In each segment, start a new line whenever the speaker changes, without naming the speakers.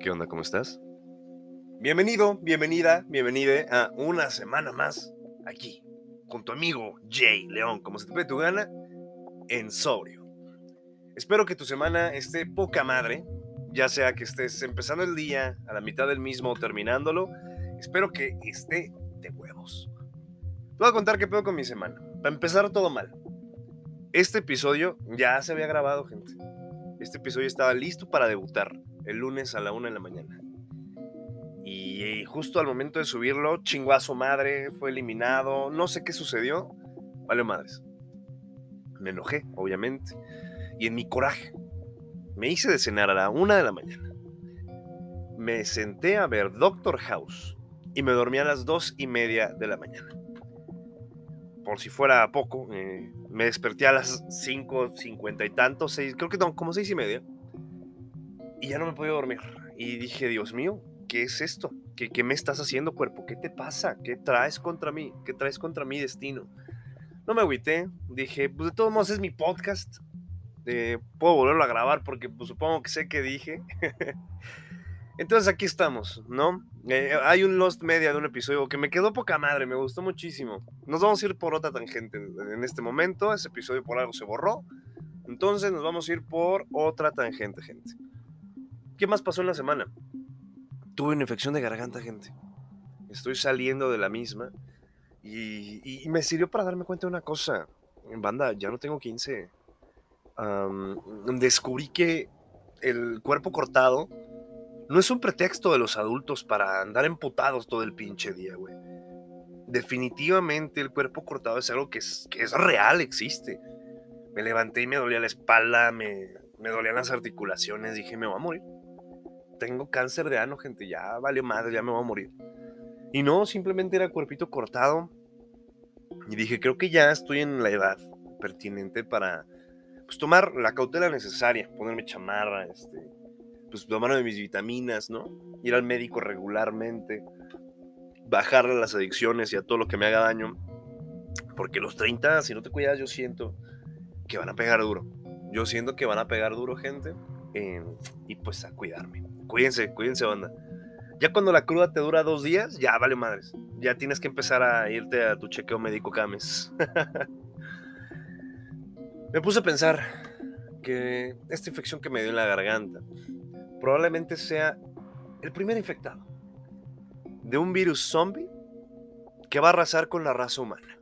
¿Qué onda? ¿Cómo estás? Bienvenido, bienvenida, bienvenida a una semana más aquí, con tu amigo Jay León, como se te pide tu gana, en sobrio. Espero que tu semana esté poca madre, ya sea que estés empezando el día, a la mitad del mismo o terminándolo. Espero que esté de huevos. Te voy a contar qué pedo con mi semana. Para empezar, todo mal. Este episodio ya se había grabado, gente. Este episodio estaba listo para debutar el lunes a la una de la mañana. Y justo al momento de subirlo, chinguazo madre, fue eliminado, no sé qué sucedió, vale madres. Me enojé, obviamente, y en mi coraje me hice de cenar a la una de la mañana. Me senté a ver Doctor House y me dormí a las dos y media de la mañana. Por si fuera poco, eh, me desperté a las cinco, cincuenta y tantos, seis, creo que no, como seis y media y ya no me podía dormir. Y dije, Dios mío, ¿qué es esto? ¿Qué, ¿Qué, me estás haciendo, cuerpo? ¿Qué te pasa? ¿Qué traes contra mí? ¿Qué traes contra mi destino? No me agüité. Dije, pues de todos modos es mi podcast. Eh, puedo volverlo a grabar porque pues, supongo que sé qué dije. Entonces aquí estamos, ¿no? Eh, hay un Lost Media de un episodio que me quedó poca madre, me gustó muchísimo. Nos vamos a ir por otra tangente en este momento. Ese episodio por algo se borró. Entonces nos vamos a ir por otra tangente, gente. ¿Qué más pasó en la semana? Tuve una infección de garganta, gente. Estoy saliendo de la misma. Y, me sirvió para darme cuenta de una cosa. En banda, ya no tengo 15. descubrí que el cuerpo cortado no es un pretexto de los adultos para andar emputados todo el pinche día, güey. Definitivamente el cuerpo cortado es algo que es, real, existe. Me levanté y me dolía la espalda, me, me dolían las articulaciones, dije, me voy a morir tengo cáncer de ano, gente, ya valió madre, ya me voy a morir. Y no, simplemente era cuerpito cortado. Y dije, creo que ya estoy en la edad pertinente para pues, tomar la cautela necesaria, ponerme chamarra, este, pues tomarme mis vitaminas, ¿no? Ir al médico regularmente, bajarle las adicciones y a todo lo que me haga daño. Porque los 30, si no te cuidas, yo siento que van a pegar duro. Yo siento que van a pegar duro, gente. Eh, y pues a cuidarme. Cuídense, cuídense, banda. Ya cuando la cruda te dura dos días, ya vale madres. Ya tienes que empezar a irte a tu chequeo médico cada me puse a pensar que esta infección que me dio en la garganta probablemente sea el primer infectado de un virus zombie que va a arrasar con la raza humana.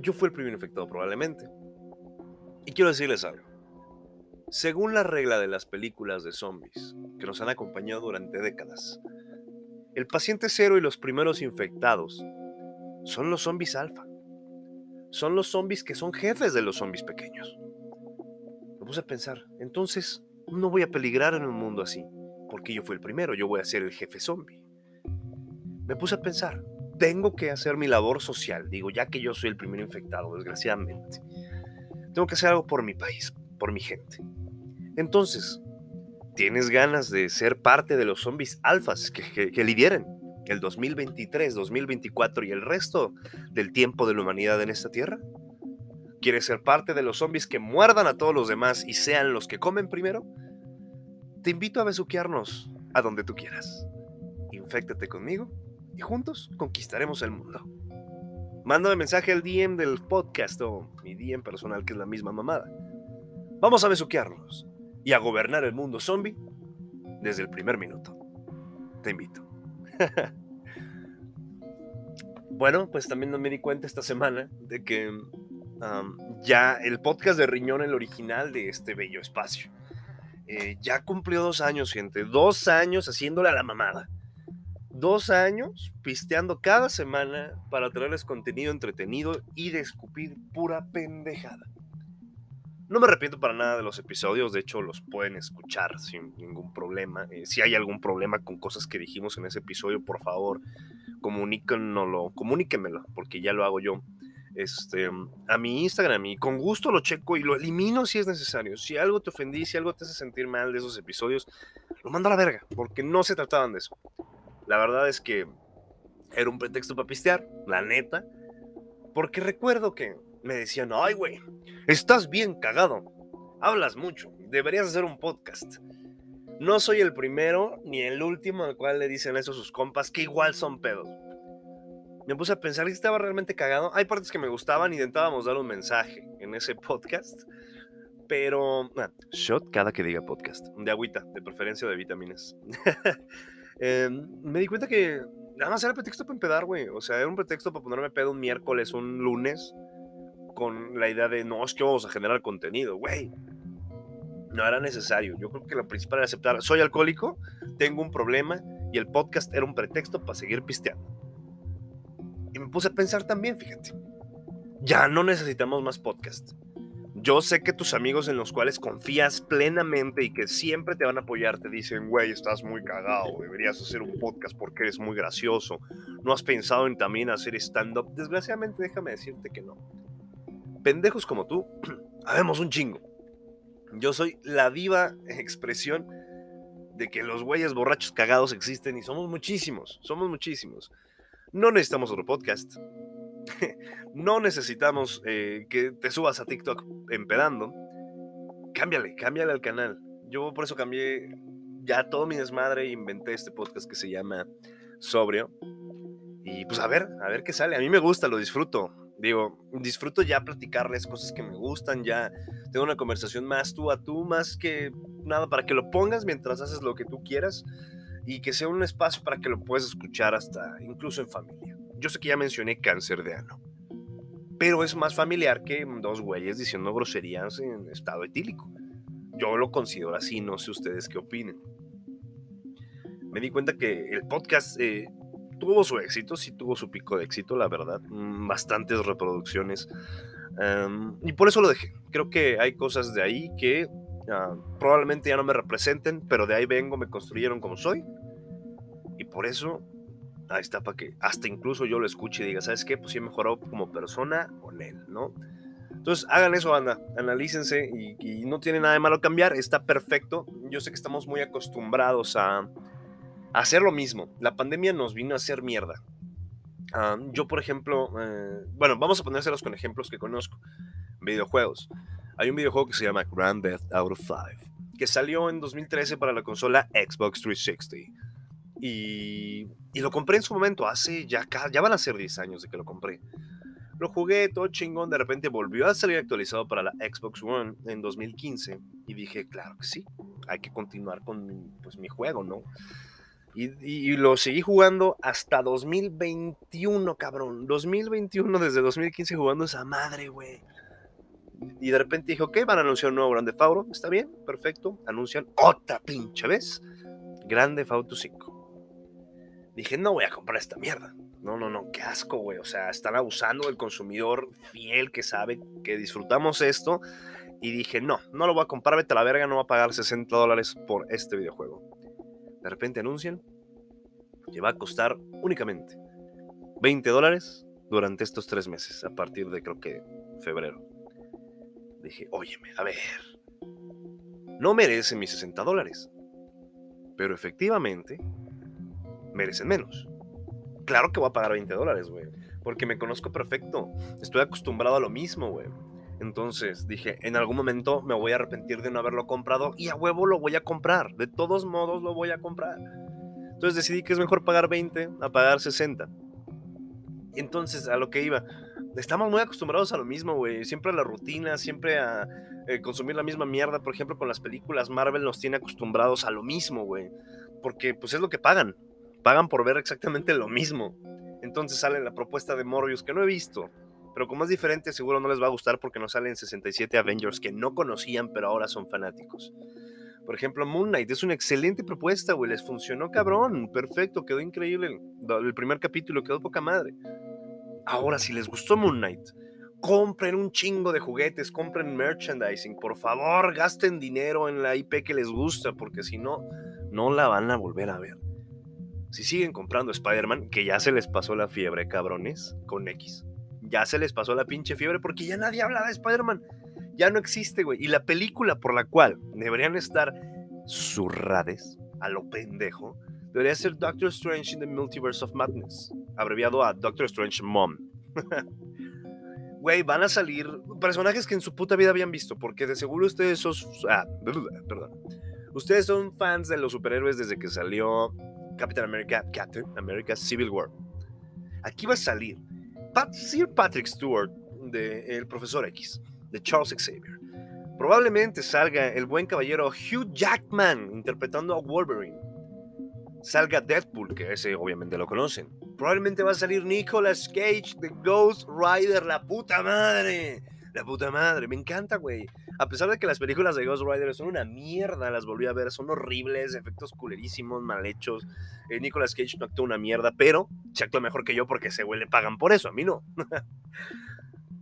Yo fui el primer infectado probablemente. Y quiero decirles algo. Según la regla de las películas de zombies, que nos han acompañado durante décadas, el paciente cero y los primeros infectados son los zombies alfa. Son los zombies que son jefes de los zombies pequeños. Me puse a pensar, entonces no voy a peligrar en un mundo así, porque yo fui el primero, yo voy a ser el jefe zombie. Me puse a pensar, tengo que hacer mi labor social, digo, ya que yo soy el primer infectado, desgraciadamente. Tengo que hacer algo por mi país, por mi gente. Entonces, ¿tienes ganas de ser parte de los zombies alfas que, que, el 2023, 2024 y el resto del tiempo de la humanidad en esta tierra? ¿Quieres ser parte de los zombies que muerdan a todos los demás y sean los que comen primero? Te invito a besuquearnos a donde tú quieras. Inféctate conmigo y juntos conquistaremos el mundo. Mándame mensaje al DM del podcast o mi DM personal que es la misma mamada. Vamos a besuquearnos y a gobernar el mundo zombie desde el primer minuto. Te invito. bueno, pues también me di cuenta esta semana de que ya el podcast de Riñón, el original de este bello espacio, eh, ya cumplió dos años, gente. Dos años haciéndole a la mamada. Dos años pisteando cada semana para traerles contenido entretenido y de escupir pura pendejada. No me arrepiento para nada de los episodios, de hecho los pueden escuchar sin ningún problema. Eh, si hay algún problema con cosas que dijimos en ese episodio, por favor, comuníquenmelo, comuníquenmelo, porque ya lo hago yo. Este, a mi Instagram y con gusto lo checo y lo elimino si es necesario. Si algo te ofendí, si algo te hace sentir mal de esos episodios, lo mando a la verga, porque no se trataban de eso. La verdad es que era un pretexto para pistear, la neta, porque recuerdo que me decían, ay, güey, estás bien cagado, hablas mucho, deberías hacer un podcast. No soy el primero ni el último al cual le dicen eso a sus compas, que igual son pedos. Me puse a pensar que estaba realmente cagado. Hay partes que me gustaban, intentábamos dar un mensaje en ese podcast. Pero, ah, shot cada que diga podcast. De agüita, de preferencia de vitaminas. Em, me di cuenta que nada más era pretexto para empedar, güey. O sea, era un pretexto para ponerme pedo un miércoles, un lunes, con la idea de, no, es que vamos a generar contenido, güey. No era necesario. Yo creo que lo principal era aceptar, soy alcohólico, tengo un problema y el podcast era un pretexto para seguir pisteando. Y me puse a pensar también, fíjate, ya no necesitamos más podcast. Yo sé que tus amigos en los cuales confías plenamente y que siempre te van a apoyar te dicen, güey, estás muy cagado, deberías hacer un podcast porque eres muy gracioso. No has pensado en también hacer stand-up. Desgraciadamente, déjame decirte que no. Pendejos como tú, habemos un chingo. Yo soy la viva expresión de que los güeyes borrachos cagados existen y somos muchísimos, somos muchísimos. No necesitamos otro podcast. no necesitamos eh, que te subas a TikTok empedando. Cámbiale, cámbiale al canal. Yo por eso cambié ya todo mi desmadre e inventé este podcast que se llama Sobrio. Y pues a ver, a ver qué sale. A mí me gusta, lo disfruto. Digo, disfruto ya platicarles cosas que me gustan, ya tengo una conversación más tú a tú, más que nada para que lo pongas mientras haces lo que tú quieras y que sea un espacio para que lo puedas escuchar hasta incluso en familia. Yo sé que ya mencioné cáncer de ano, pero es más familiar que dos güeyes diciendo groserías en estado etílico. Yo lo considero así, no sé ustedes qué opinen. Me di cuenta que el podcast eh, tuvo su éxito, sí tuvo su pico de éxito, la verdad, mm, bastantes reproducciones. y por eso lo dejé. Creo que hay cosas de ahí que ah, probablemente ya no me representen, pero de ahí vengo, me construyeron como soy y por eso, ahí está para que hasta incluso yo lo escuche y diga, ¿sabes qué? Pues sí he mejorado como persona con él, ¿no? Entonces, hagan eso, anda, analícense y, no tiene nada de malo cambiar, está perfecto. Yo sé que estamos muy acostumbrados a, hacer lo mismo. La pandemia nos vino a hacer mierda. Yo, por ejemplo, eh, bueno, vamos a ponérselos con ejemplos que conozco. Videojuegos. Hay un videojuego que se llama Grand Theft Auto 5, que salió en 2013 para la consola Xbox 360 y, lo compré en su momento, hace ya, ya van a ser 10 años de que lo compré. Lo jugué todo chingón, de repente volvió a salir actualizado para la Xbox One en 2015 y dije, claro que sí, hay que continuar con pues, mi juego, ¿no? Y, lo seguí jugando hasta 2021, cabrón. 2021, desde 2015 jugando esa madre, güey. Y de repente dije, ok, van a anunciar un nuevo Grande Fauro. Está bien, perfecto. Anuncian otra pinche vez. Grande Auto 5 dije, no voy a comprar esta mierda. No, no, no, qué asco, güey. O sea, están abusando del consumidor fiel que sabe que disfrutamos esto. Y dije, no, no lo voy a comprar, vete a la verga, no voy a pagar 60 dólares por este videojuego. De repente anuncian que va a costar únicamente 20 dólares durante estos tres meses, a partir de creo que febrero. Dije, óyeme, a ver, no merece mis 60 dólares. Pero efectivamente, merecen menos. Claro que voy a pagar 20 dólares, güey. Porque me conozco perfecto. Estoy acostumbrado a lo mismo, güey. Entonces dije, en algún momento me voy a arrepentir de no haberlo comprado y a huevo lo voy a comprar. De todos modos lo voy a comprar. Entonces decidí que es mejor pagar 20 a pagar 60. Entonces, a lo que iba, estamos muy acostumbrados a lo mismo, güey. Siempre a la rutina, siempre a eh, consumir la misma mierda. Por ejemplo, con las películas, Marvel nos tiene acostumbrados a lo mismo, güey. Porque pues es lo que pagan pagan por ver exactamente lo mismo. Entonces sale la propuesta de Morbius que no he visto, pero como es diferente seguro no les va a gustar porque no salen 67 Avengers que no conocían pero ahora son fanáticos. Por ejemplo, Moon Knight es una excelente propuesta, güey, les funcionó cabrón, perfecto, quedó increíble. El primer capítulo quedó poca madre. Ahora, si les gustó Moon Knight, compren un chingo de juguetes, compren merchandising, por favor, gasten dinero en la IP que les gusta, porque si no, no la van a volver a ver si siguen comprando Spider-Man, que ya se les pasó la fiebre, cabrones, con X. Ya se les pasó la pinche fiebre porque ya nadie habla de Spider-Man. Ya no existe, güey. Y la película por la cual deberían estar zurrades a lo pendejo debería ser Doctor Strange in the Multiverse of Madness, abreviado a Doctor Strange Mom. Güey, van a salir personajes que en su puta vida habían visto, porque de seguro ustedes son... Ah, perdón Ustedes son fans de los superhéroes desde que salió Captain America, Captain America Civil War. Aquí va a salir Sir Patrick Stewart de El Profesor X, de Charles Xavier. Probablemente salga el buen caballero Hugh Jackman interpretando a Wolverine. Salga Deadpool, que ese obviamente lo conocen. Probablemente va a salir Nicolas Cage de Ghost Rider, la puta madre. La puta madre, me encanta, güey. A pesar de que las películas de Ghost Rider son una mierda, las volví a ver, son horribles, efectos culerísimos, mal hechos. Eh, Nicolas Cage no actúa una mierda, pero se actúa mejor que yo porque ese güey le pagan por eso, a mí no.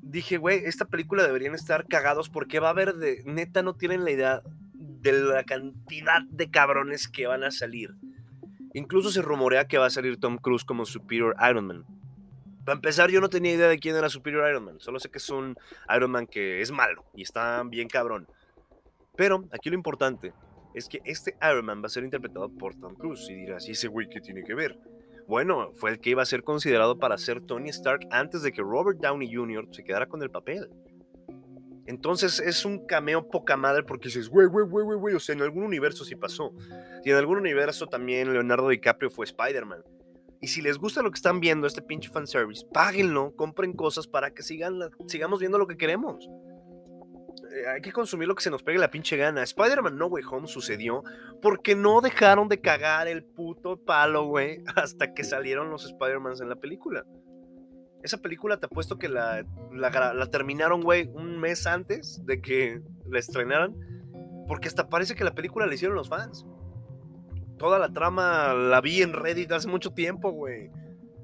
Dije, güey, esta película deberían estar cagados porque va a haber de. Neta, no tienen la idea de la cantidad de cabrones que van a salir. Incluso se rumorea que va a salir Tom Cruise como Superior Iron Man. Para empezar, yo no tenía idea de quién era Superior Iron Man. Solo sé que es un Iron Man que es malo y está bien cabrón. Pero aquí lo importante es que este Iron Man va a ser interpretado por Tom Cruise. Y dirás, ¿y ese güey qué tiene que ver? Bueno, fue el que iba a ser considerado para ser Tony Stark antes de que Robert Downey Jr. se quedara con el papel. Entonces es un cameo poca madre porque dices, güey, güey, güey, güey, güey, o sea, en algún universo sí pasó. Y en algún universo también Leonardo DiCaprio fue Spider-Man. Y si les gusta lo que están viendo, este pinche fanservice, páguenlo, compren cosas para que sigan sigamos viendo lo que queremos. Eh, hay que consumir lo que se nos pegue la pinche gana. Spider-Man No Way Home sucedió porque no dejaron de cagar el puto palo, güey, hasta que salieron los Spider-Mans en la película. Esa película te apuesto que la, terminaron, güey, un mes antes de que la estrenaran. Porque hasta parece que la película la hicieron los fans. Toda la trama la vi en Reddit hace mucho tiempo, güey.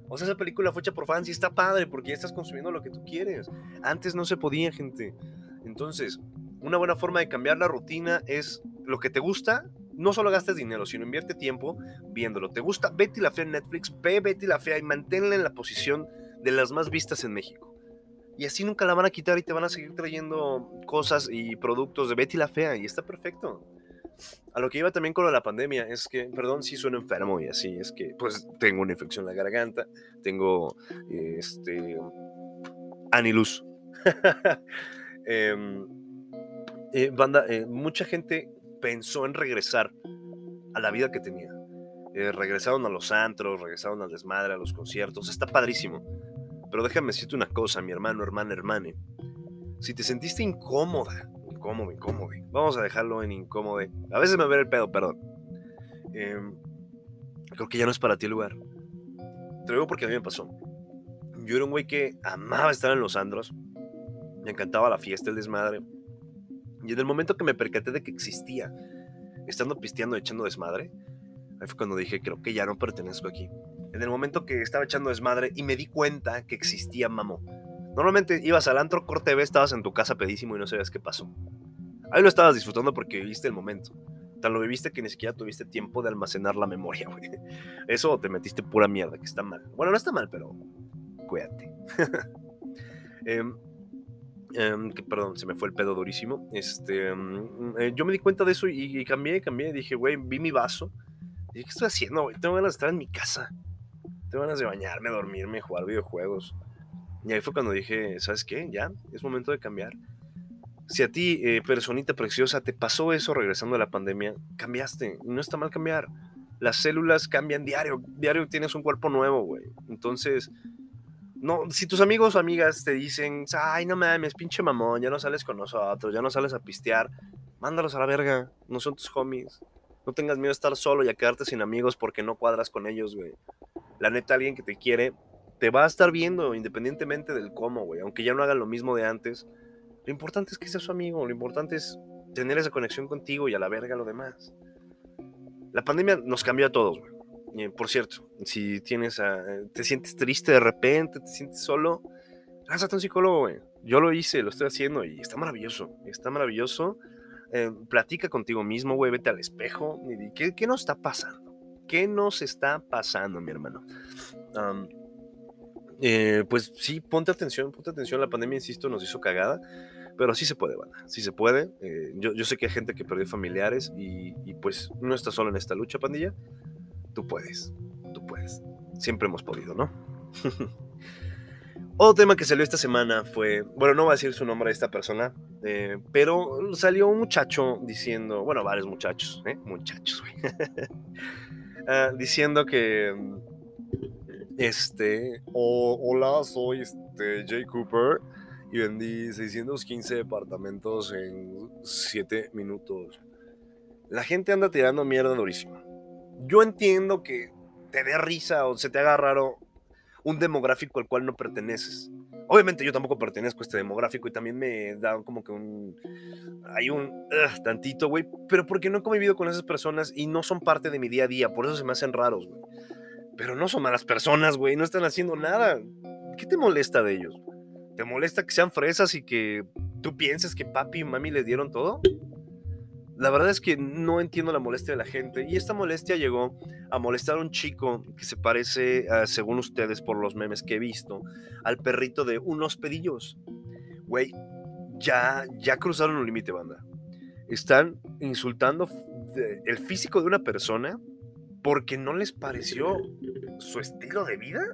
O sea, esa película fue hecha por fans y está padre porque ya estás consumiendo lo que tú quieres. Antes no se podía, gente. Entonces, una buena forma de cambiar la rutina es lo que te gusta, no solo gastes dinero, sino invierte tiempo viéndolo. ¿Te gusta Betty la Fea en Netflix? Ve Betty la Fea y manténla en la posición de las más vistas en México. Y así nunca la van a quitar y te van a seguir trayendo cosas y productos de Betty la Fea y está perfecto. A lo que iba también con la pandemia es que, perdón si sueno enfermo y así, es que pues tengo una infección en la garganta, tengo este anilus. Em, eh, banda, eh, mucha gente pensó en regresar a la vida que tenía. Eh, regresaron a los antros, regresaron al desmadre, a los conciertos, está padrísimo. Pero déjame decirte una cosa, mi hermano, hermana, hermane. Si te sentiste incómoda, incómodo, incómodo, vamos a dejarlo en incómodo. A veces me ver el pedo, perdón. Em, creo que ya no es para ti el lugar. Te lo digo porque a mí me pasó. Yo era un güey que amaba estar en los andros. Me encantaba la fiesta, el desmadre. Y en el momento que me percaté de que existía, estando pisteando, echando desmadre, ahí fue cuando dije, creo que ya no pertenezco aquí en el momento que estaba echando desmadre y me di cuenta que existía Mamo. Normalmente ibas al antro, corte B, estabas en tu casa pedísimo y no sabías qué pasó. Ahí lo estabas disfrutando porque viviste el momento. Tan lo viviste que ni siquiera tuviste tiempo de almacenar la memoria, güey. Eso te metiste pura mierda, que está mal. Bueno, no está mal, pero cuídate. Em, em, que, perdón, se me fue el pedo durísimo. Este, em, eh, yo me di cuenta de eso y, y cambié, cambié. Dije, güey, vi mi vaso. Dije, ¿qué estoy haciendo, güey? Tengo ganas de estar en mi casa. Tengo ganas de bañarme, dormirme, jugar videojuegos. Y ahí fue cuando dije, ¿sabes qué? Ya, es momento de cambiar. Si a ti, eh, personita preciosa, te pasó eso regresando a la pandemia, cambiaste. No está mal cambiar. Las células cambian diario. Diario tienes un cuerpo nuevo, güey. Entonces, no, si tus amigos o amigas te dicen, ay, no mames, pinche mamón, ya no sales con nosotros, ya no sales a pistear, mándalos a la verga. No son tus homies. No tengas miedo a estar solo y a quedarte sin amigos porque no cuadras con ellos, güey la neta, alguien que te quiere, te va a estar viendo independientemente del cómo, güey. Aunque ya no haga lo mismo de antes. Lo importante es que sea su amigo, lo importante es tener esa conexión contigo y a la verga lo demás. La pandemia nos cambió a todos, güey. Por cierto, si tienes te sientes triste de repente, te sientes solo, lánzate a un psicólogo, güey. Yo lo hice, lo estoy haciendo y está maravilloso. Está maravilloso. Eh, platica contigo mismo, güey, vete al espejo y ¿qué, ¿qué nos está pasando? ¿Qué nos está pasando, mi hermano? Eh, pues sí, ponte atención, ponte atención. La pandemia, insisto, nos hizo cagada, pero sí se puede, banda. Sí se puede. Eh, yo, sé que hay gente que perdió familiares y, pues no estás solo en esta lucha, pandilla. Tú puedes, tú puedes. Siempre hemos podido, ¿no? Otro tema que salió esta semana fue, bueno, no voy a decir su nombre de esta persona, eh, pero salió un muchacho diciendo, bueno, varios muchachos, ¿eh? muchachos, güey, ah, diciendo que, este, hola, soy este, Jay Cooper y vendí 615 departamentos en 7 minutos. La gente anda tirando mierda durísima. Yo entiendo que te dé risa o se te haga raro un demográfico al cual no perteneces. Obviamente yo tampoco pertenezco a este demográfico y también me da como que un... Hay un... tantito, güey. Pero porque no he convivido con esas personas y no son parte de mi día a día. Por eso se me hacen raros, güey. Pero no son malas personas, güey. No están haciendo nada. ¿Qué te molesta de ellos? ¿Te molesta que sean fresas y que tú pienses que papi y mami les dieron todo? La verdad es que no entiendo la molestia de la gente y esta molestia llegó a molestar a un chico que se parece, según ustedes por los memes que he visto, al perrito de unos pedillos. Güey, ya, ya cruzaron un límite, banda. Están insultando el físico de una persona porque no les pareció su estilo de vida.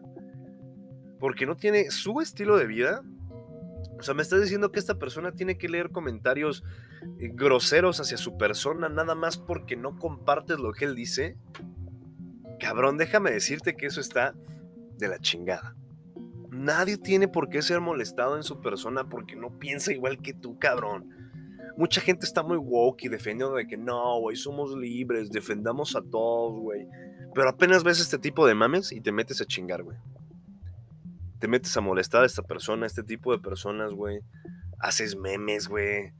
Porque no tiene su estilo de vida o sea, me estás diciendo que esta persona tiene que leer comentarios eh, groseros hacia su persona nada más porque no compartes lo que él dice. Cabrón, déjame decirte que eso está de la chingada. Nadie tiene por qué ser molestado en su persona porque no piensa igual que tú, cabrón. Mucha gente está muy woke y defendiendo de que no, güey, somos libres, defendamos a todos, güey. Pero apenas ves este tipo de mames y te metes a chingar, güey te metes a molestar a esta persona, a este tipo de personas, güey. Haces memes, güey.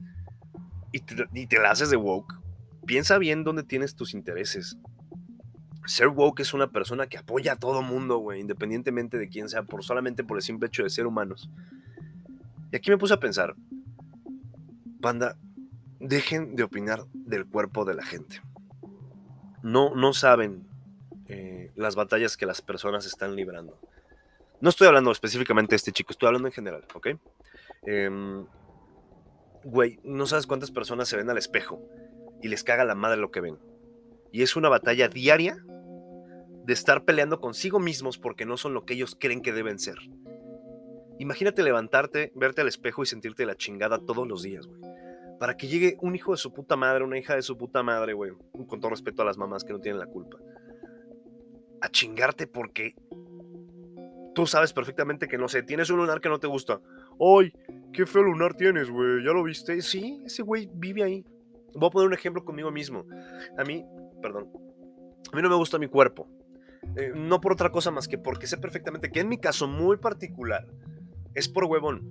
Y te, la haces de woke. Piensa bien dónde tienes tus intereses. Ser woke es una persona que apoya a todo mundo, güey, independientemente de quién sea, por solamente por el simple hecho de ser humanos. Y aquí me puse a pensar, banda, dejen de opinar del cuerpo de la gente. No, no saben eh, las batallas que las personas están librando. No estoy hablando específicamente de este chico, estoy hablando en general, ¿ok? Em, güey, no sabes cuántas personas se ven al espejo y les caga la madre lo que ven. Y es una batalla diaria de estar peleando consigo mismos porque no son lo que ellos creen que deben ser. Imagínate levantarte, verte al espejo y sentirte la chingada todos los días, güey. Para que llegue un hijo de su puta madre, una hija de su puta madre, güey. Con todo respeto a las mamás que no tienen la culpa. A chingarte porque tú sabes perfectamente que, no sé, tienes un lunar que no te gusta. ¡Ay! ¡Qué feo lunar tienes, güey! ¿Ya lo viste? Sí, ese güey vive ahí. Voy a poner un ejemplo conmigo mismo. A mí, perdón, a mí no me gusta mi cuerpo. Eh, no por otra cosa más que porque sé perfectamente que en mi caso muy particular es por huevón.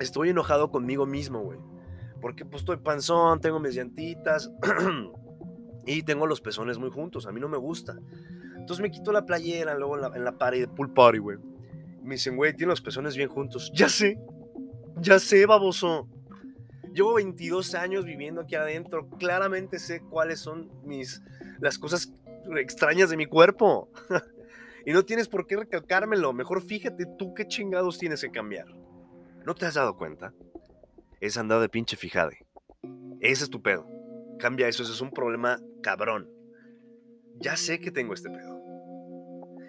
Estoy enojado conmigo mismo, güey. Porque pues estoy panzón, tengo mis llantitas y tengo los pezones muy juntos. A mí no me gusta. Entonces me quito la playera luego en la, pared, pool party, güey. Me dicen, güey, tiene los pezones bien juntos. Ya sé, ya sé, baboso. Llevo 22 años viviendo aquí adentro. Claramente sé cuáles son mis, las cosas extrañas de mi cuerpo. y no tienes por qué recalcármelo. Mejor fíjate tú qué chingados tienes que cambiar. ¿No te has dado cuenta? Es andado de pinche fijade. Ese es tu pedo. Cambia eso, eso es un problema cabrón. Ya sé que tengo este pedo.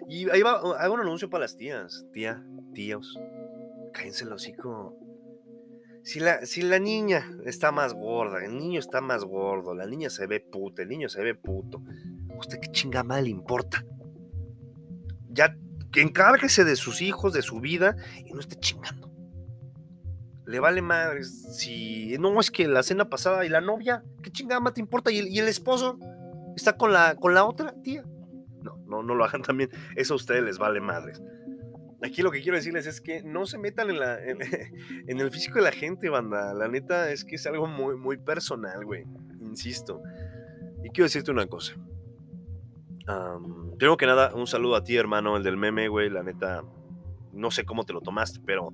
Y ahí va, hago un anuncio para las tías. Tía, tíos, cállense el hocico. Si la, si la niña está más gorda, el niño está más gordo, la niña se ve puta, el niño se ve puto, ¿usted qué chingada le importa? Ya encárguese de sus hijos, de su vida y no esté chingando. Le vale madre si no es que la cena pasada y la novia, ¿qué chingada te importa? ¿Y el, y el esposo está con la, con la otra tía? No, no, lo hagan también. Eso a ustedes les vale madres. Aquí lo que quiero decirles es que no se metan en, la, en, el físico de la gente, banda. La neta es que es algo muy, muy personal, güey. Insisto. Y quiero decirte una cosa. Um, primero que nada, un saludo a ti, hermano, el del meme, güey. La neta, no sé cómo te lo tomaste, pero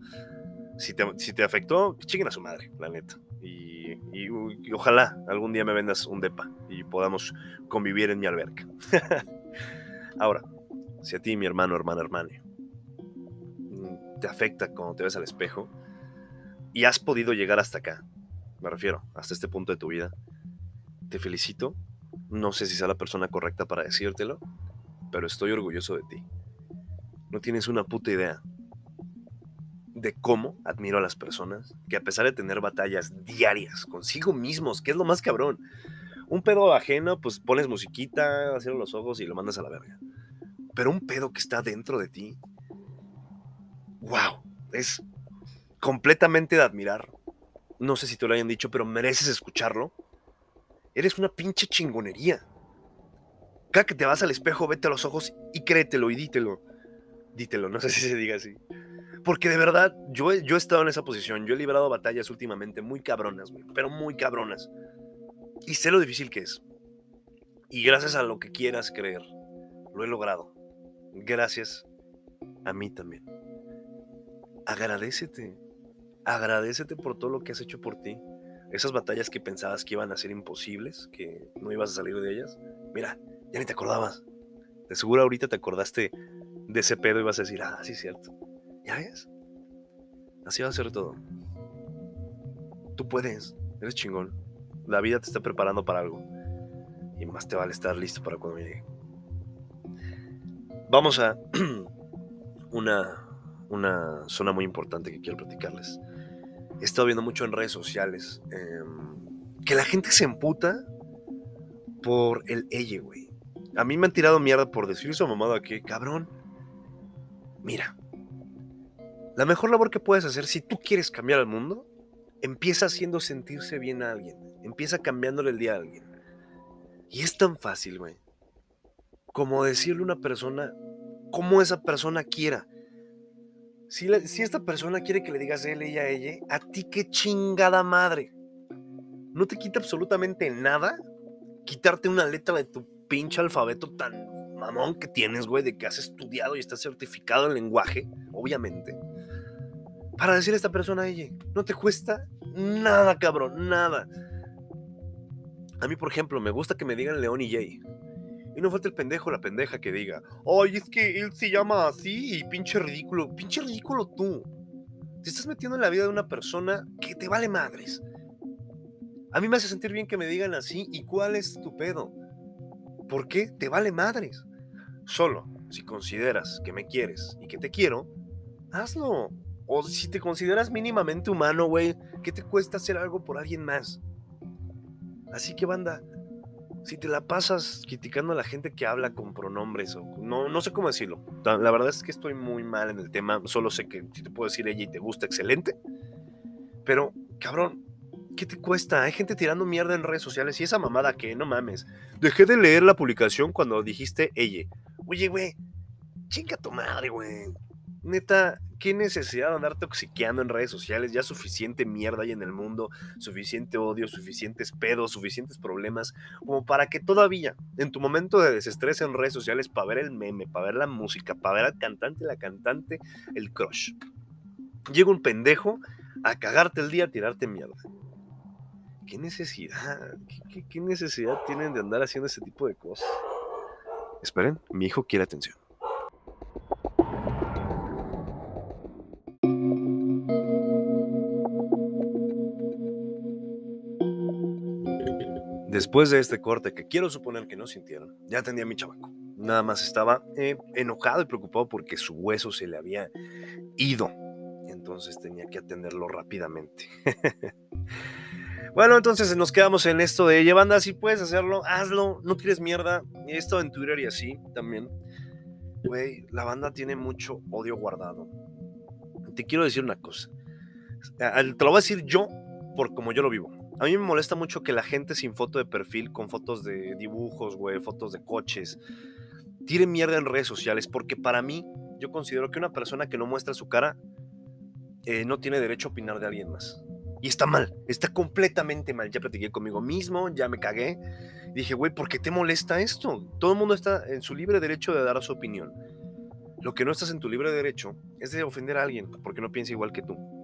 si te, si te afectó, chinguen a su madre, la neta. Y, y, ojalá algún día me vendas un depa y podamos convivir en mi alberca. Ahora, si a ti, mi hermano, hermana, hermano, mm, te afecta cuando te ves al espejo y has podido llegar hasta acá, me refiero, hasta este punto de tu vida, te felicito. No sé si sea la persona correcta para decírtelo, pero estoy orgulloso de ti. No tienes una puta idea de cómo admiro a las personas que a pesar de tener batallas diarias consigo mismos, que es lo más cabrón, un pedo ajeno, pues pones musiquita, cierras los ojos y lo mandas a la verga. Pero un pedo que está dentro de ti, wow, es completamente de admirar. No sé si te lo hayan dicho, pero mereces escucharlo. Eres una pinche chingonería. Cada que te vas al espejo, vete a los ojos y créetelo y dítelo. Dítelo, no sé si se diga así. Porque de verdad, yo he, yo he estado en esa posición. Yo he librado batallas últimamente muy cabronas, güey. Pero muy cabronas. Y sé lo difícil que es. Y gracias a lo que quieras creer, lo he logrado. Gracias a mí también. Agradecete. Agradecete por todo lo que has hecho por ti. Esas batallas que pensabas que iban a ser imposibles, que no ibas a salir de ellas. Mira, ya ni te acordabas. De seguro ahorita te acordaste de ese pedo y vas a decir, ah, sí, cierto. ¿Ya ves? Así va a ser todo. Tú puedes, eres chingón. La vida te está preparando para algo. Y más te vale estar listo para cuando llegue. Vamos a una, una zona muy importante que quiero platicarles. He estado viendo mucho en redes sociales em, que la gente se emputa por el ella, güey. A mí me han tirado mierda por decir eso, mamada que, cabrón. Mira, la mejor labor que puedes hacer si tú quieres cambiar al mundo, empieza haciendo sentirse bien a alguien. Empieza cambiándole el día a alguien. Y es tan fácil, güey. Como decirle a una persona como esa persona quiera. Si, si, esta persona quiere que le digas él, ella, ella, a ti qué chingada madre. No te quita absolutamente nada quitarte una letra de tu pinche alfabeto tan mamón que tienes, güey, de que has estudiado y estás certificado en lenguaje, obviamente. Para decirle a esta persona, ella, no te cuesta nada, cabrón, nada. A mí, por ejemplo, me gusta que me digan León y Jay. Y no falta el pendejo la pendeja que diga, ay, es que él se llama así y pinche ridículo. Pinche ridículo tú. Te estás metiendo en la vida de una persona que te vale madres. A mí me hace sentir bien que me digan así. ¿Y cuál es tu pedo? ¿Por qué te vale madres? Solo si consideras que me quieres y que te quiero, hazlo. O si te consideras mínimamente humano, güey, ¿qué te cuesta hacer algo por alguien más? Así que banda, si te la pasas criticando a la gente que habla con pronombres o no, no sé cómo decirlo. La verdad es que estoy muy mal en el tema. Solo sé que si te puedo decir ella y te gusta, excelente. Pero, cabrón, ¿qué te cuesta? Hay gente tirando mierda en redes sociales y esa mamada que no mames. Dejé de leer la publicación cuando dijiste ella. Oye, güey, chinga tu madre, güey. Neta, qué necesidad de andar toxiqueando en redes sociales. Ya suficiente mierda hay en el mundo, suficiente odio, suficientes pedos, suficientes problemas, como para que todavía, en tu momento de desestrés en redes sociales, para ver el meme, para ver la música, para ver al cantante, la cantante, el crush, llega un pendejo a cagarte el día, a tirarte mierda. ¿Qué necesidad? ¿Qué, qué necesidad tienen de andar haciendo ese tipo de cosas? Esperen, mi hijo quiere atención. Después de este corte, que quiero suponer que no sintieron, ya atendí a mi chavaco. Nada más estaba eh, enojado y preocupado porque su hueso se le había ido. Entonces tenía que atenderlo rápidamente. bueno, entonces nos quedamos en esto de, oye, banda, si puedes hacerlo, hazlo, no tires mierda. Esto en Twitter y así también. Güey, la banda tiene mucho odio guardado. Te quiero decir una cosa. Te lo voy a decir yo por como yo lo vivo. A mí me molesta mucho que la gente sin foto de perfil, con fotos de dibujos, güey, fotos de coches, tire mierda en redes sociales, porque para mí, yo considero que una persona que no muestra su cara eh, no tiene derecho a opinar de alguien más. Y está mal, está completamente mal. Ya platiqué conmigo mismo, ya me cagué. Dije, güey, ¿por qué te molesta esto? Todo el mundo está en su libre derecho de dar su opinión. Lo que no estás en tu libre derecho es de ofender a alguien porque no piensa igual que tú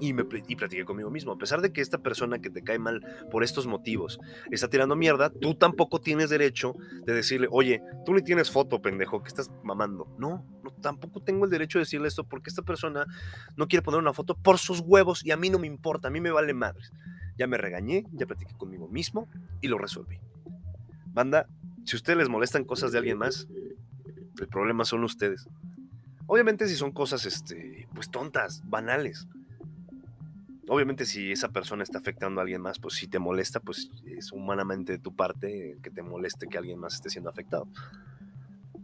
y, me, y platiqué conmigo mismo. A pesar de que esta persona que te cae mal por estos motivos está tirando mierda, tú tampoco tienes derecho de decirle, oye, tú ni tienes foto, pendejo, que estás mamando. No, no, tampoco tengo el derecho de decirle esto porque esta persona no quiere poner una foto por sus huevos y a mí no me importa, a mí me vale madres. Ya me regañé, ya platiqué conmigo mismo y lo resolví. Banda, si ustedes les molestan cosas de alguien más, el problema son ustedes. Obviamente si son cosas, este, pues tontas, banales. Obviamente si esa persona está afectando a alguien más, pues si te molesta, pues es humanamente de tu parte que te moleste que alguien más esté siendo afectado.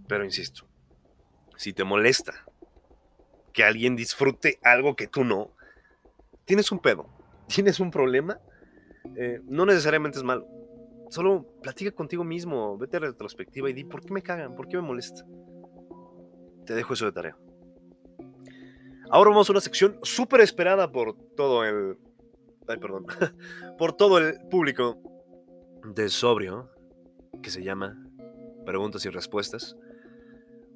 Pero insisto, si te molesta que alguien disfrute algo que tú no, tienes un pedo, tienes un problema, eh, no necesariamente es malo. Solo platica contigo mismo, vete a retrospectiva y di, ¿por qué me cagan? ¿Por qué me molesta? Te dejo eso de tarea. Ahora vamos a una sección súper esperada por todo el... Ay, perdón. por todo el público de Sobrio, que se llama Preguntas y Respuestas.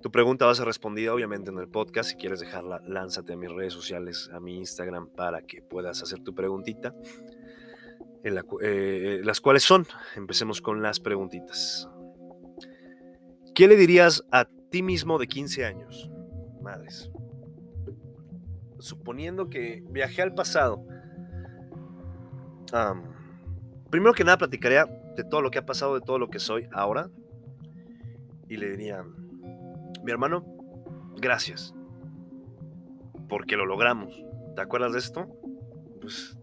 Tu pregunta va a ser respondida obviamente en el podcast. Si quieres dejarla, lánzate a mis redes sociales, a mi Instagram, para que puedas hacer tu preguntita. Eh, las cuales son, empecemos con las preguntitas. ¿Qué le dirías a ti mismo de 15 años? Madres. Suponiendo que viajé al pasado. primero que nada platicaría de todo lo que ha pasado, de todo lo que soy ahora. Y le diría, mi hermano, gracias. Porque lo logramos. ¿Te acuerdas de esto? Pues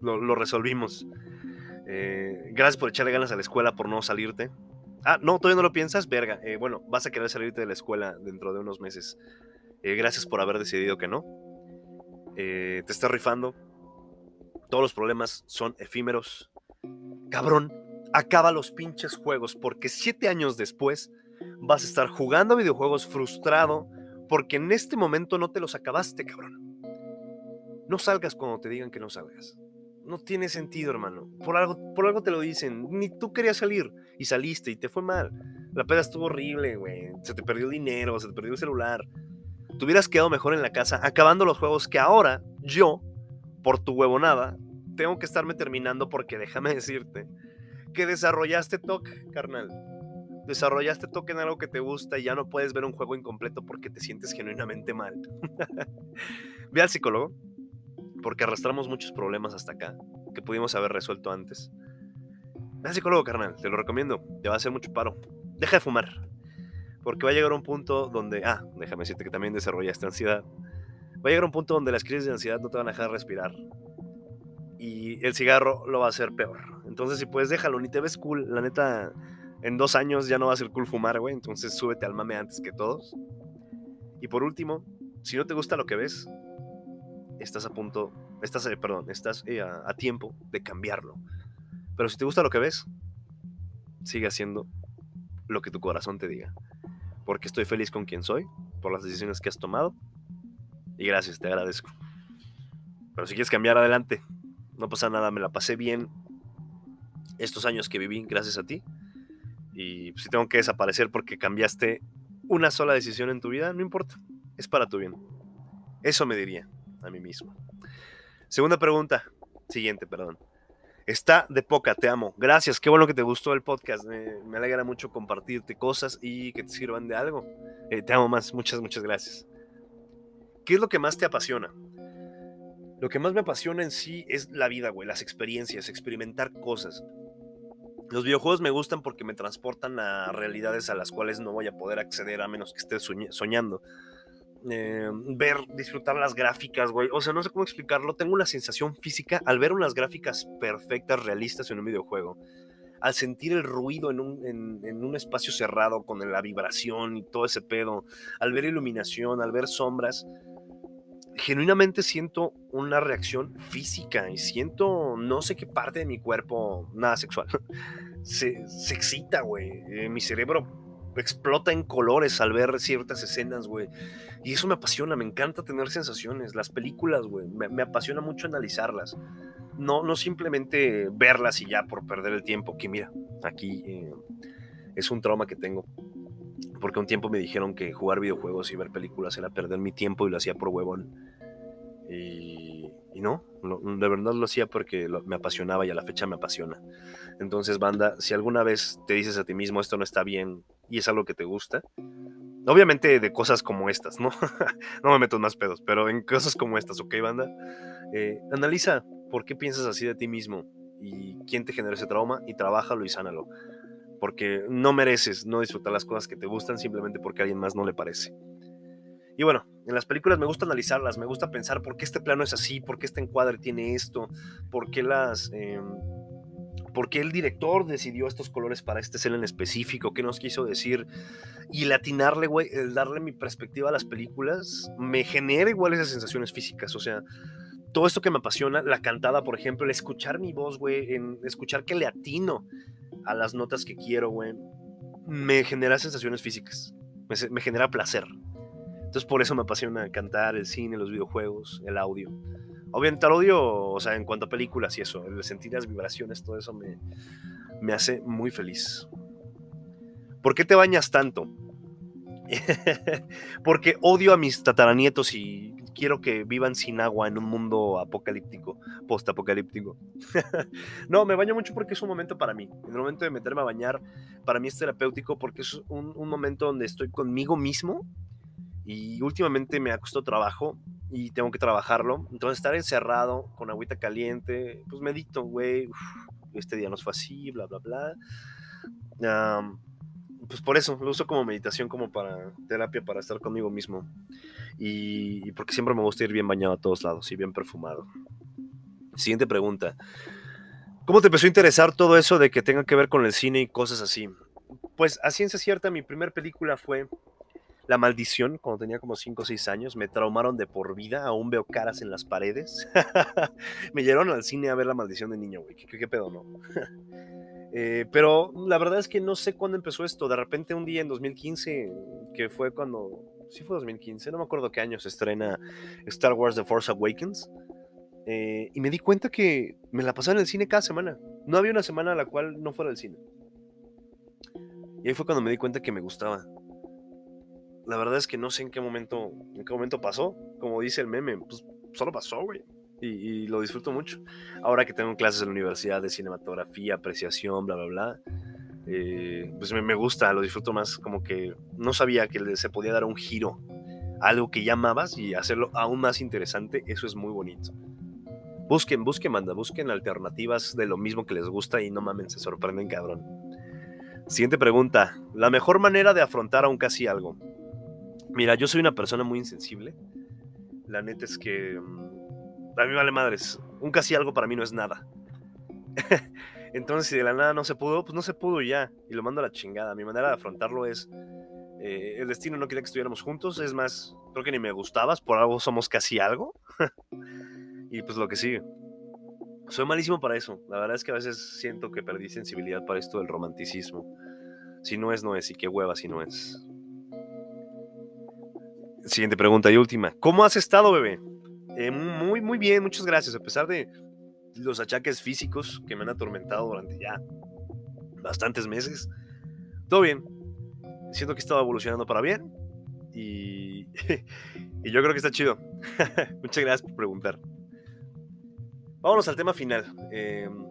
lo, resolvimos. Eh, gracias por echarle ganas a la escuela, por no salirte. Ah, no, todavía no lo piensas, verga. Eh, bueno, vas a querer salirte de la escuela dentro de unos meses. Eh, gracias por haber decidido que no. Te estás rifando. Todos los problemas son efímeros. Cabrón, acaba los pinches juegos porque siete años después vas a estar jugando videojuegos frustrado porque en este momento no te los acabaste, cabrón. No salgas cuando te digan que no salgas. No tiene sentido, hermano. Por algo, por algo te lo dicen. Ni tú querías salir y saliste y te fue mal. La peda estuvo horrible, güey. Se te perdió dinero, se te perdió el celular. Te hubieras quedado mejor en la casa acabando los juegos que ahora yo, por tu huevonada, tengo que estarme terminando porque déjame decirte que desarrollaste TOC, carnal desarrollaste toque en algo que te gusta y ya no puedes ver un juego incompleto porque te sientes genuinamente mal. Ve al psicólogo, porque arrastramos muchos problemas hasta acá que pudimos haber resuelto antes. Ve al psicólogo, carnal, te lo recomiendo, te va a hacer mucho paro. Deja de fumar, porque va a llegar un punto donde, ah, déjame decirte que también desarrollaste ansiedad. Va a llegar un punto donde las crisis de ansiedad no te van a dejar respirar. Y el cigarro lo va a hacer peor. Entonces, si puedes, déjalo, ni te ves cool. La neta, en dos años ya no va a ser cool fumar, güey. Entonces súbete al mame antes que todos. Y por último, si no te gusta lo que ves, estás a punto, estás, eh, perdón, estás eh, a, tiempo de cambiarlo. Pero si te gusta lo que ves, sigue haciendo lo que tu corazón te diga. Porque estoy feliz con quien soy, por las decisiones que has tomado. Y gracias, te agradezco. Pero si quieres cambiar adelante, no pasa nada, me la pasé bien estos años que viví gracias a ti y si tengo que desaparecer porque cambiaste una sola decisión en tu vida, no importa, es para tu bien. Eso me diría a mí mismo. Segunda pregunta, siguiente, perdón. Está de poca, te amo. Gracias, qué bueno que te gustó el podcast. Me, alegra mucho compartirte cosas y que te sirvan de algo. Eh, te amo más, muchas, muchas gracias. ¿Qué es lo que más te apasiona? Lo que más me apasiona en sí es la vida, güey, las experiencias, experimentar cosas. Los videojuegos me gustan porque me transportan a realidades a las cuales no voy a poder acceder a menos que esté soñando. Eh, ver, disfrutar las gráficas, güey. O sea, no sé cómo explicarlo. Tengo una sensación física al ver unas gráficas perfectas, realistas en un videojuego. Al sentir el ruido en un, en un espacio cerrado con la vibración y todo ese pedo. Al ver iluminación, al ver sombras genuinamente siento una reacción física y siento no sé qué parte de mi cuerpo, nada sexual, se, excita, güey. Eh, mi cerebro explota en colores al ver ciertas escenas, güey. Y eso me apasiona, me encanta tener sensaciones. Las películas, güey, me, apasiona mucho analizarlas. No, no simplemente verlas y ya por perder el tiempo, que mira, aquí eh, es un trauma que tengo. Porque un tiempo me dijeron que jugar videojuegos y ver películas era perder mi tiempo y lo hacía por huevón. Y, no, de verdad lo hacía porque me apasionaba y a la fecha me apasiona. Entonces, banda, si alguna vez te dices a ti mismo esto no está bien y es algo que te gusta, obviamente de cosas como estas, ¿no? no me meto más pedos, pero en cosas como estas, ¿ok, banda? Eh, analiza por qué piensas así de ti mismo y quién te genera ese trauma y trabájalo y sánalo porque no mereces no disfrutar las cosas que te gustan simplemente porque a alguien más no le parece. Y bueno, en las películas me gusta analizarlas, me gusta pensar por qué este plano es así, por qué este encuadre tiene esto, por qué las... Em, por qué el director decidió estos colores para este escena en específico, qué nos quiso decir. Y latinarle, güey, el darle mi perspectiva a las películas, me genera igual esas sensaciones físicas. O sea, todo esto que me apasiona, la cantada, por ejemplo, el escuchar mi voz, güey, en escuchar que le atino a las notas que quiero, güey, me genera sensaciones físicas, me, genera placer. Entonces por eso me apasiona cantar, el cine, los videojuegos, el audio. Obviamente el audio, o sea, en cuanto a películas y eso, el sentir las vibraciones, todo eso me, me hace muy feliz. ¿Por qué te bañas tanto? Porque odio a mis tataranietos y quiero que vivan sin agua en un mundo apocalíptico, post-apocalíptico. no, me baño mucho porque es un momento para mí. En el momento de meterme a bañar, para mí es terapéutico porque es un, momento donde estoy conmigo mismo y últimamente me ha costado trabajo y tengo que trabajarlo. Entonces estar encerrado con agüita caliente, pues medito, güey, este día nos fue así, bla, bla, bla. pues por eso lo uso como meditación, como para terapia, para estar conmigo mismo y, porque siempre me gusta ir bien bañado a todos lados y bien perfumado. Siguiente pregunta. ¿Cómo te empezó a interesar todo eso de que tenga que ver con el cine y cosas así? Pues a ciencia cierta, mi primera película fue La Maldición, cuando tenía como 5 o 6 años. Me traumaron de por vida, aún veo caras en las paredes. me llevaron al cine a ver La Maldición de niño, güey. ¿Qué, pedo, no? Eh, pero la verdad es que no sé cuándo empezó esto. De repente un día en 2015, que fue cuando sí fue 2015, no me acuerdo qué año se estrena Star Wars The Force Awakens. Eh, y me di cuenta que me la pasaba en el cine cada semana. No había una semana a la cual no fuera al cine. Y ahí fue cuando me di cuenta que me gustaba. La verdad es que no sé en qué momento, en qué momento pasó. Como dice el meme, pues solo pasó, güey. Y, lo disfruto mucho. Ahora que tengo clases en la universidad de cinematografía, apreciación, bla, bla, bla eh, pues me, gusta, lo disfruto más, como que no sabía que se podía dar un giro a algo que llamabas y hacerlo aún más interesante, eso es muy bonito. Busquen, busquen, manda, busquen alternativas de lo mismo que les gusta y no mamen, se sorprenden, cabrón. Siguiente pregunta, la mejor manera de afrontar a un casi algo. Mira, yo soy una persona muy insensible. La neta es que mm, a mí vale madres. Un casi algo para mí no es nada. Entonces, si de la nada no se pudo, pues no se pudo ya. Y lo mando a la chingada. Mi manera de afrontarlo es. Eh, el destino no quería que estuviéramos juntos. Es más, creo que ni me gustabas. Por algo somos casi algo. y pues lo que sigue. Soy malísimo para eso. La verdad es que a veces siento que perdí sensibilidad para esto del romanticismo. Si no es, no es. Y qué hueva si no es. Siguiente pregunta y última. ¿Cómo has estado, bebé? Eh, muy, muy bien. Muchas gracias. A pesar de los achaques físicos que me han atormentado durante ya bastantes meses. Todo bien. Siento que he estado evolucionando para bien. Y, y yo creo que está chido. Muchas gracias por preguntar. Vámonos al tema final. Em,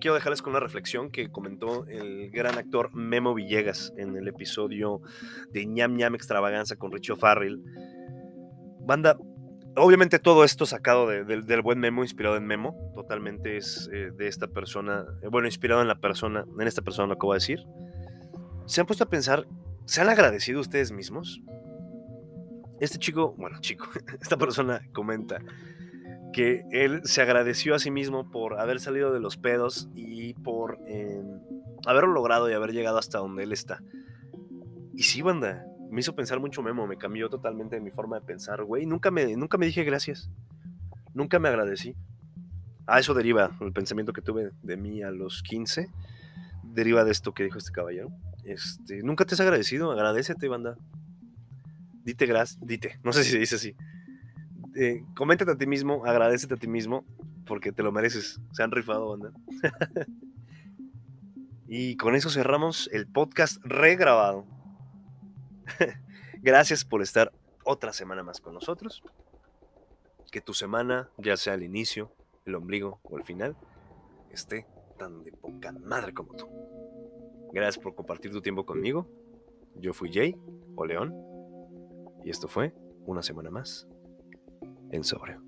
quiero dejarles con una reflexión que comentó el gran actor Memo Villegas en el episodio de ñam ñam extravaganza con Richo Farrell. Banda, Obviamente todo esto sacado del buen Memo, inspirado en Memo, totalmente es eh, de esta persona, eh, bueno, inspirado en la persona, en esta persona lo que voy a decir. ¿Se han puesto a pensar, ¿se han agradecido ustedes mismos? Este chico, bueno, chico, esta persona comenta que él se agradeció a sí mismo por haber salido de los pedos y por em, haberlo logrado y haber llegado hasta donde él está. Y sí, banda, me hizo pensar mucho Memo, me cambió totalmente mi forma de pensar, güey. Nunca me, nunca me dije gracias. Nunca me agradecí. A eso deriva el pensamiento que tuve de mí a los 15. Deriva de esto que dijo este caballero. Este, nunca te has agradecido, agradecete, banda. Dite gracias, dite, no sé si se dice así. Eh, coméntate a ti mismo, agradecete a ti mismo, porque te lo mereces. Se han rifado, banda. y con eso cerramos el podcast regrabado Gracias por estar otra semana más con nosotros. Que tu semana, ya sea el inicio, el ombligo o el final, esté tan de poca madre como tú. Gracias por compartir tu tiempo conmigo. Yo fui Jay o León. Y esto fue una semana más en Sobrio.